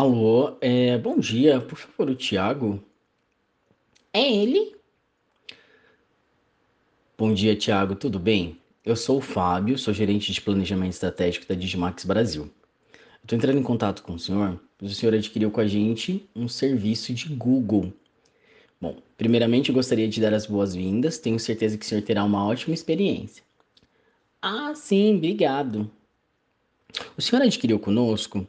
Alô, é, bom dia, por favor, o Thiago. É ele? Bom dia, Thiago, tudo bem? Eu sou o Fábio, sou gerente de planejamento estratégico da Digimax Brasil. Estou entrando em contato com o senhor, pois o senhor adquiriu com a gente um serviço de Google. Bom, primeiramente eu gostaria de dar as boas-vindas, tenho certeza que o senhor terá uma ótima experiência. Ah, sim, obrigado. O senhor adquiriu conosco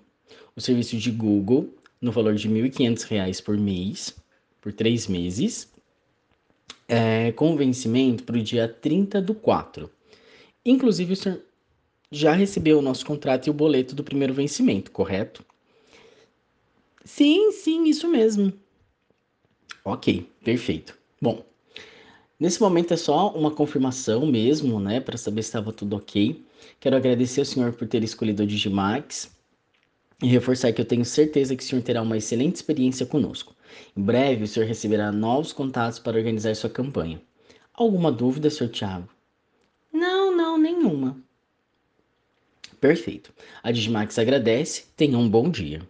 o serviço de Google no valor de R$ 1.500 por mês, por três meses, é, com vencimento para o dia 30 do 4. Inclusive, o senhor já recebeu o nosso contrato e o boleto do primeiro vencimento, correto? Sim, sim, isso mesmo. Ok, perfeito. Bom, nesse momento é só uma confirmação mesmo, né, para saber se estava tudo ok. Quero agradecer ao senhor por ter escolhido o Digimax e reforçar que eu tenho certeza que o senhor terá uma excelente experiência conosco. Em breve, o senhor receberá novos contatos para organizar sua campanha. Alguma dúvida, senhor Tiago? Não, não, nenhuma. Perfeito. A Digimax agradece. Tenha um bom dia.